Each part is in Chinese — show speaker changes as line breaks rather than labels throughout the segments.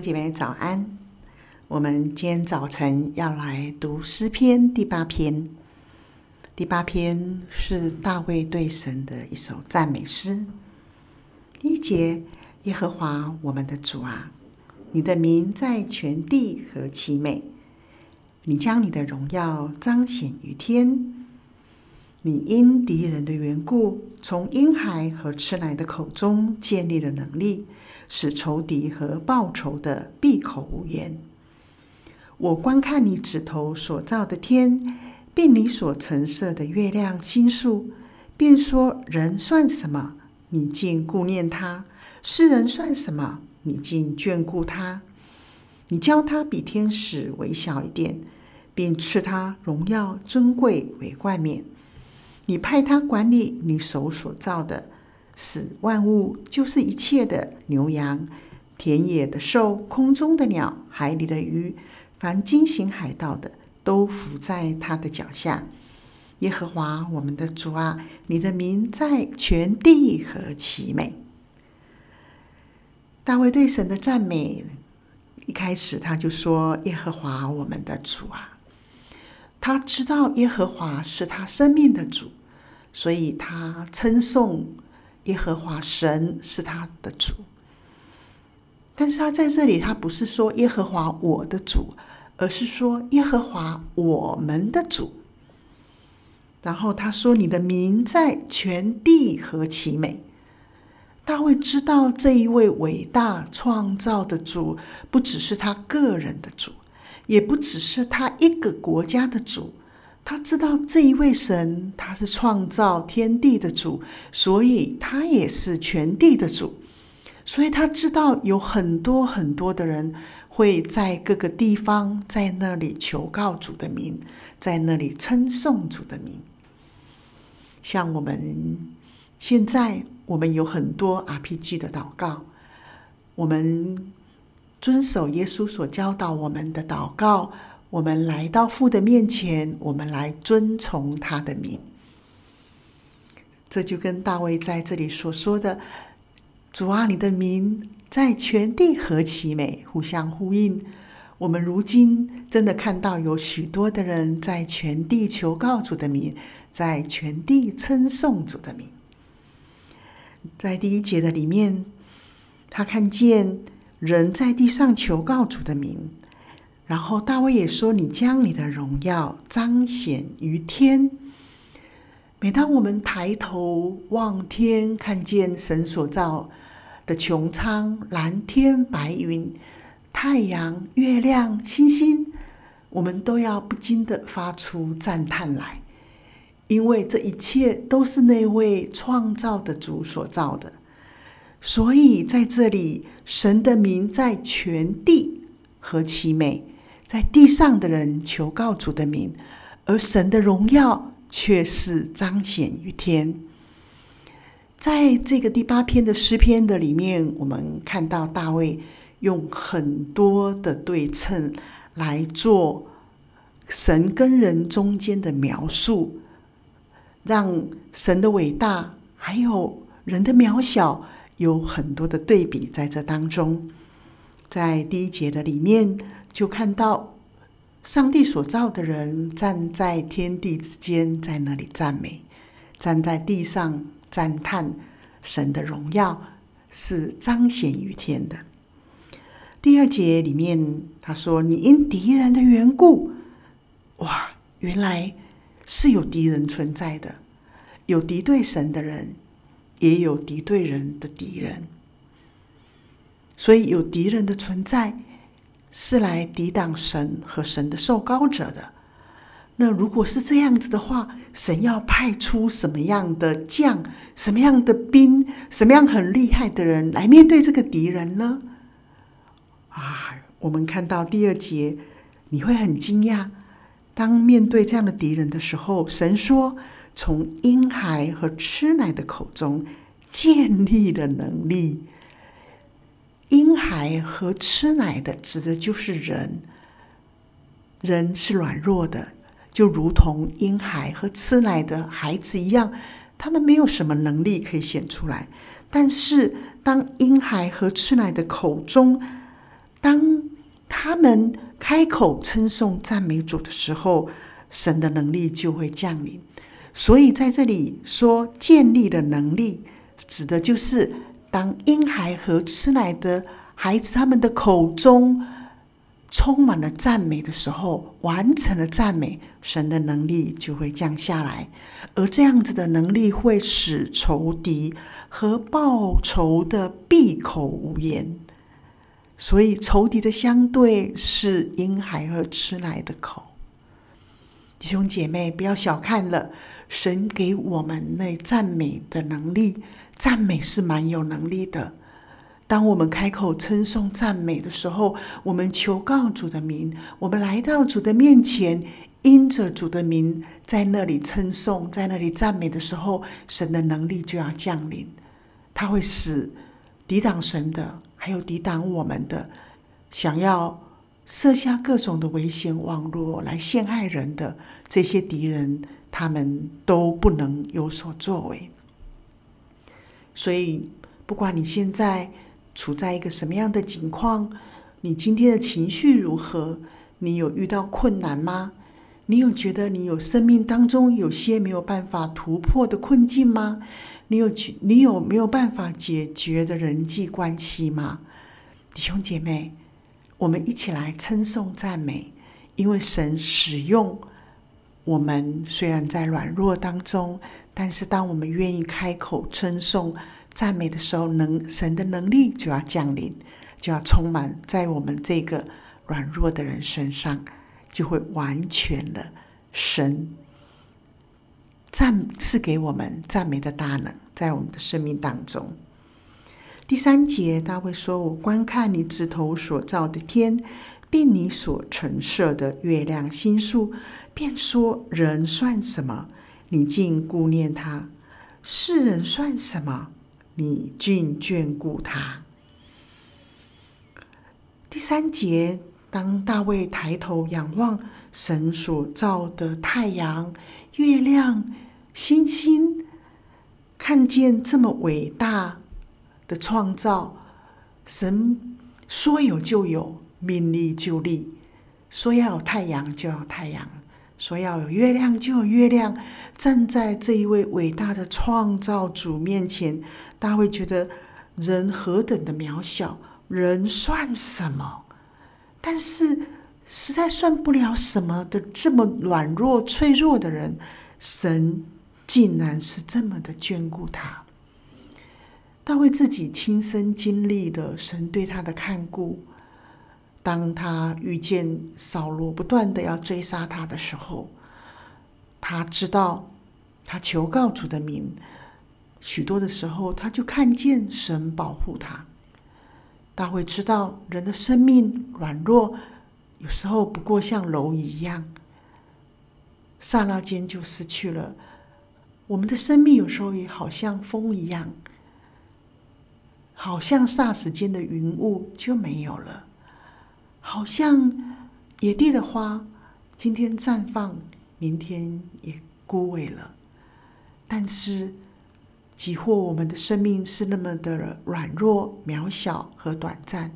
姐妹早安！我们今天早晨要来读诗篇第八篇。第八篇是大卫对神的一首赞美诗。第一节：耶和华我们的主啊，你的名在全地何其美！你将你的荣耀彰显于天。你因敌人的缘故，从婴孩和吃奶的口中建立了能力。使仇敌和报仇的闭口无言。我观看你指头所造的天，并你所陈设的月亮星宿，便说：人算什么？你竟顾念他；世人算什么？你竟眷顾他。你叫他比天使微小一点，并赐他荣耀尊贵为冠冕。你派他管理你手所造的。使万物，就是一切的牛羊、田野的兽、空中的鸟、海里的鱼，凡经行海道的，都伏在他的脚下。耶和华我们的主啊，你的名在全地何其美！大卫对神的赞美，一开始他就说：“耶和华我们的主啊。”他知道耶和华是他生命的主，所以他称颂。耶和华神是他的主，但是他在这里，他不是说耶和华我的主，而是说耶和华我们的主。然后他说：“你的名在全地何其美！”大卫知道这一位伟大创造的主，不只是他个人的主，也不只是他一个国家的主。他知道这一位神，他是创造天地的主，所以他也是全地的主。所以他知道有很多很多的人会在各个地方，在那里求告主的名，在那里称颂主的名。像我们现在，我们有很多 RPG 的祷告，我们遵守耶稣所教导我们的祷告。我们来到父的面前，我们来遵从他的名。这就跟大卫在这里所说的“主啊，你的名在全地何其美”互相呼应。我们如今真的看到有许多的人在全地求告主的名，在全地称颂主的名。在第一节的里面，他看见人在地上求告主的名。然后大卫也说：“你将你的荣耀彰显于天。”每当我们抬头望天，看见神所造的穹苍、蓝天白云、太阳、月亮、星星，我们都要不禁地发出赞叹来，因为这一切都是那位创造的主所造的。所以在这里，神的名在全地何其美！在地上的人求告主的名，而神的荣耀却是彰显于天。在这个第八篇的诗篇的里面，我们看到大卫用很多的对称来做神跟人中间的描述，让神的伟大还有人的渺小有很多的对比在这当中。在第一节的里面。就看到上帝所造的人站在天地之间，在那里赞美；站在地上赞叹神的荣耀是彰显于天的。第二节里面他说：“你因敌人的缘故，哇，原来是有敌人存在的，有敌对神的人，也有敌对人的敌人，所以有敌人的存在。”是来抵挡神和神的受膏者的。那如果是这样子的话，神要派出什么样的将、什么样的兵、什么样很厉害的人来面对这个敌人呢？啊，我们看到第二节，你会很惊讶。当面对这样的敌人的时候，神说：“从婴孩和吃奶的口中建立了能力。”婴孩和吃奶的，指的就是人。人是软弱的，就如同婴孩和吃奶的孩子一样，他们没有什么能力可以显出来。但是，当婴孩和吃奶的口中当他们开口称颂赞美主的时候，神的能力就会降临。所以在这里说建立的能力，指的就是当婴孩和吃奶的孩子他们的口中充满了赞美的时候，完成了赞美，神的能力就会降下来。而这样子的能力会使仇敌和报仇的闭口无言。所以仇敌的相对是婴孩和吃奶的口。弟兄姐妹，不要小看了神给我们那赞美的能力，赞美是蛮有能力的。当我们开口称颂赞美的时候，我们求告主的名，我们来到主的面前，因着主的名在那里称颂，在那里赞美的时候，神的能力就要降临，他会使抵挡神的，还有抵挡我们的，想要设下各种的危险网络来陷害人的这些敌人，他们都不能有所作为。所以，不管你现在处在一个什么样的境况，你今天的情绪如何？你有遇到困难吗？你有觉得你有生命当中有些没有办法突破的困境吗？你有你有没有办法解决的人际关系吗？弟兄姐妹，我们一起来称颂赞美，因为神使用我们，虽然在软弱当中，但是当我们愿意开口称颂赞美的时候，能神的能力就要降临，就要充满在我们这个软弱的人身上，就会完全的神。赞赐给我们赞美的大能，在我们的生命当中。第三节，大卫说：“我观看你指头所造的天，并你所陈设的月亮星宿，便说：人算什么？你竟顾念他；世人算什么？你竟眷顾他。”第三节，当大卫抬头仰望神所造的太阳。月亮、星星，看见这么伟大的创造，神说有就有，命立就立，说要有太阳就要太阳，说要有月亮就有月亮。站在这一位伟大的创造主面前，大卫觉得人何等的渺小，人算什么？但是。实在算不了什么的这么软弱脆弱的人，神竟然是这么的眷顾他。大卫自己亲身经历的神对他的看顾。当他遇见扫罗不断的要追杀他的时候，他知道他求告主的名，许多的时候他就看见神保护他。大卫知道人的生命软弱。有时候不过像蝼蚁一样，刹那间就失去了。我们的生命有时候也好像风一样，好像霎时间的云雾就没有了，好像野地的花，今天绽放，明天也枯萎了。但是，即或我们的生命是那么的软弱、渺小和短暂。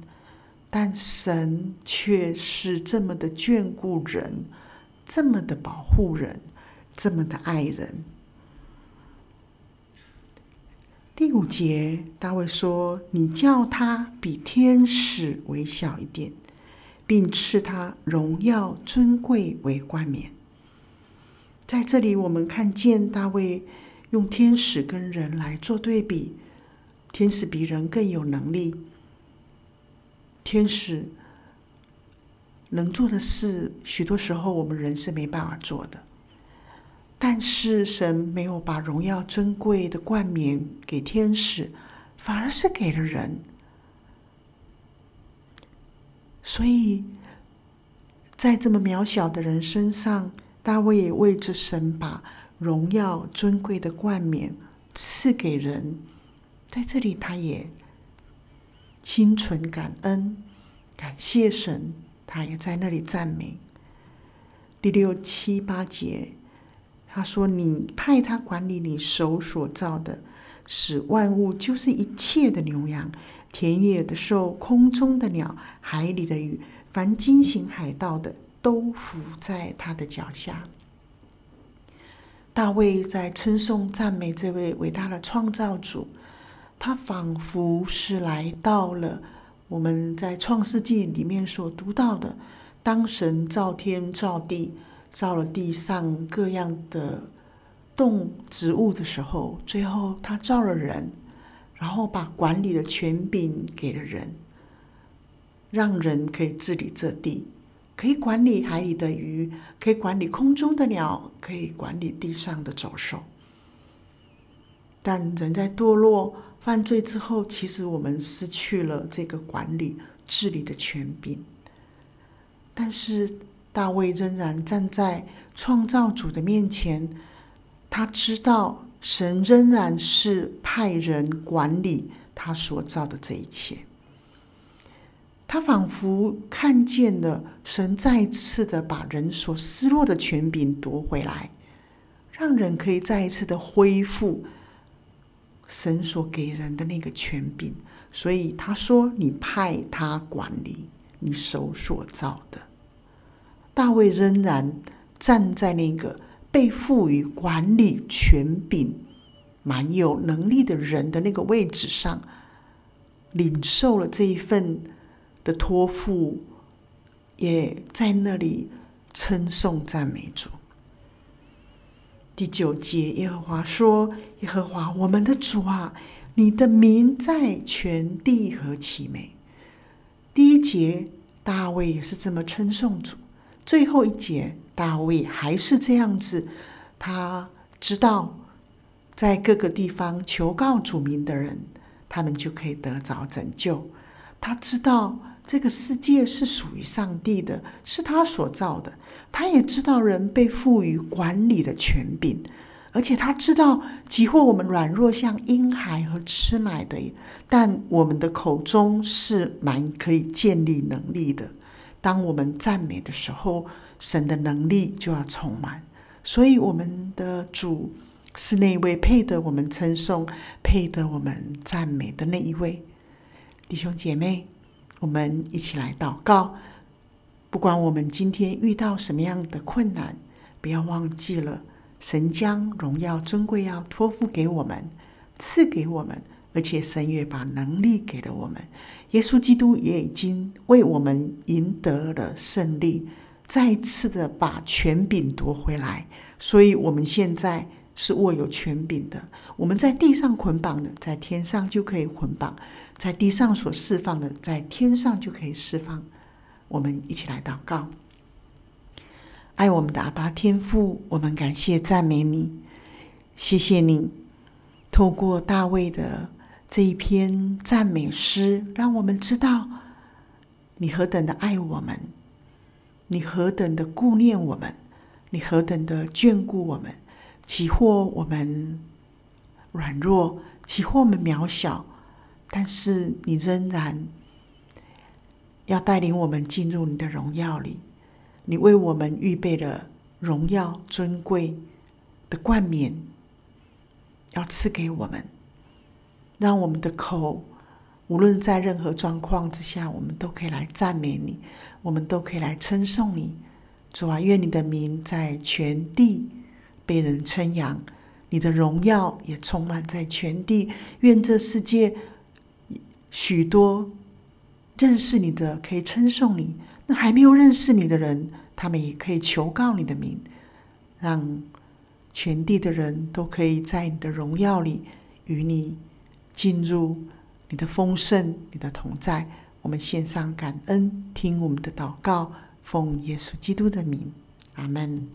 但神却是这么的眷顾人，这么的保护人，这么的爱人。第五节，大卫说：“你叫他比天使微小一点，并赐他荣耀尊贵为冠冕。”在这里，我们看见大卫用天使跟人来做对比，天使比人更有能力。天使能做的事，许多时候我们人是没办法做的。但是神没有把荣耀尊贵的冠冕给天使，反而是给了人。所以在这么渺小的人身上，大卫也为着神把荣耀尊贵的冠冕赐给人。在这里，他也。心存感恩，感谢神，他也在那里赞美。第六七八节，他说：“你派他管理你手所造的，使万物，就是一切的牛羊，田野的兽、空中的鸟、海里的鱼，凡经行海道的，都伏在他的脚下。大卫在称颂赞美这位伟大的创造主，他仿佛是来到了我们在创世纪里面所读到的，当神造天造地，造了地上各样的动植物的时候，最后他造了人，然后把管理的权柄给了人，让人可以治理这地。可以管理海里的鱼，可以管理空中的鸟，可以管理地上的走兽。但人在堕落、犯罪之后，其实我们失去了这个管理、治理的权柄。但是大卫仍然站在创造主的面前，他知道神仍然是派人管理他所造的这一切。他仿佛看见了神再次的把人所失落的权柄夺回来，让人可以再一次的恢复神所给人的那个权柄。所以他说：“你派他管理你手所造的。”大卫仍然站在那个被赋予管理权柄、蛮有能力的人的那个位置上，领受了这一份。的托付，也在那里称颂赞美主。第九节，耶和华说：“耶和华我们的主啊，你的名在全地何其美！”第一节，大卫也是这么称颂主；最后一节，大卫还是这样子。他知道，在各个地方求告主名的人，他们就可以得着拯救。他知道。这个世界是属于上帝的，是他所造的。他也知道人被赋予管理的权柄，而且他知道，即或我们软弱像婴孩和吃奶的，但我们的口中是蛮可以建立能力的。当我们赞美的时候，神的能力就要充满。所以，我们的主是那位配得我们称颂、配得我们赞美的那一位。弟兄姐妹。我们一起来祷告。不管我们今天遇到什么样的困难，不要忘记了，神将荣耀尊贵要托付给我们，赐给我们，而且神也把能力给了我们。耶稣基督也已经为我们赢得了胜利，再次的把权柄夺回来。所以，我们现在。是握有权柄的。我们在地上捆绑的，在天上就可以捆绑；在地上所释放的，在天上就可以释放。我们一起来祷告。爱我们的阿爸天父，我们感谢赞美你，谢谢你透过大卫的这一篇赞美诗，让我们知道你何等的爱我们，你何等的顾念我们，你何等的眷顾我们。起或我们软弱，起或我们渺小，但是你仍然要带领我们进入你的荣耀里。你为我们预备了荣耀尊贵的冠冕，要赐给我们，让我们的口无论在任何状况之下，我们都可以来赞美你，我们都可以来称颂你。主啊，愿你的名在全地。被人称扬，你的荣耀也充满在全地。愿这世界许多认识你的可以称颂你，那还没有认识你的人，他们也可以求告你的名，让全地的人都可以在你的荣耀里与你进入你的丰盛、你的同在。我们献上感恩，听我们的祷告，奉耶稣基督的名，阿门。